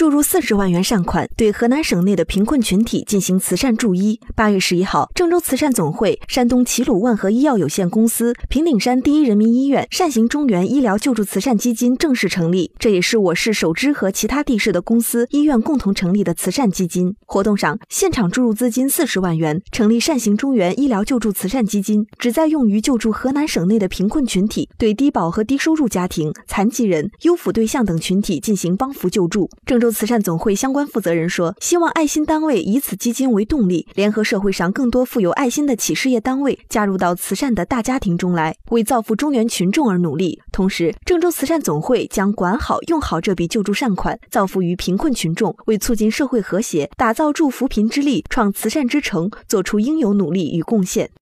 注入四十万元善款，对河南省内的贫困群体进行慈善助医。八月十一号，郑州慈善总会、山东齐鲁万和医药有限公司、平顶山第一人民医院、善行中原医疗救助慈善基金正式成立，这也是我市首支和其他地市的公司、医院共同成立的慈善基金。活动上，现场注入资金四十万元，成立善行中原医疗救助慈善基金，旨在用于救助河南省内的贫困群体，对低保和低收入家庭、残疾人、优抚对象等群体进行帮扶救助。郑州。慈善总会相关负责人说：“希望爱心单位以此基金为动力，联合社会上更多富有爱心的企事业单位，加入到慈善的大家庭中来，为造福中原群众而努力。同时，郑州慈善总会将管好、用好这笔救助善款，造福于贫困群众，为促进社会和谐、打造助扶贫之力、创慈善之城，做出应有努力与贡献。”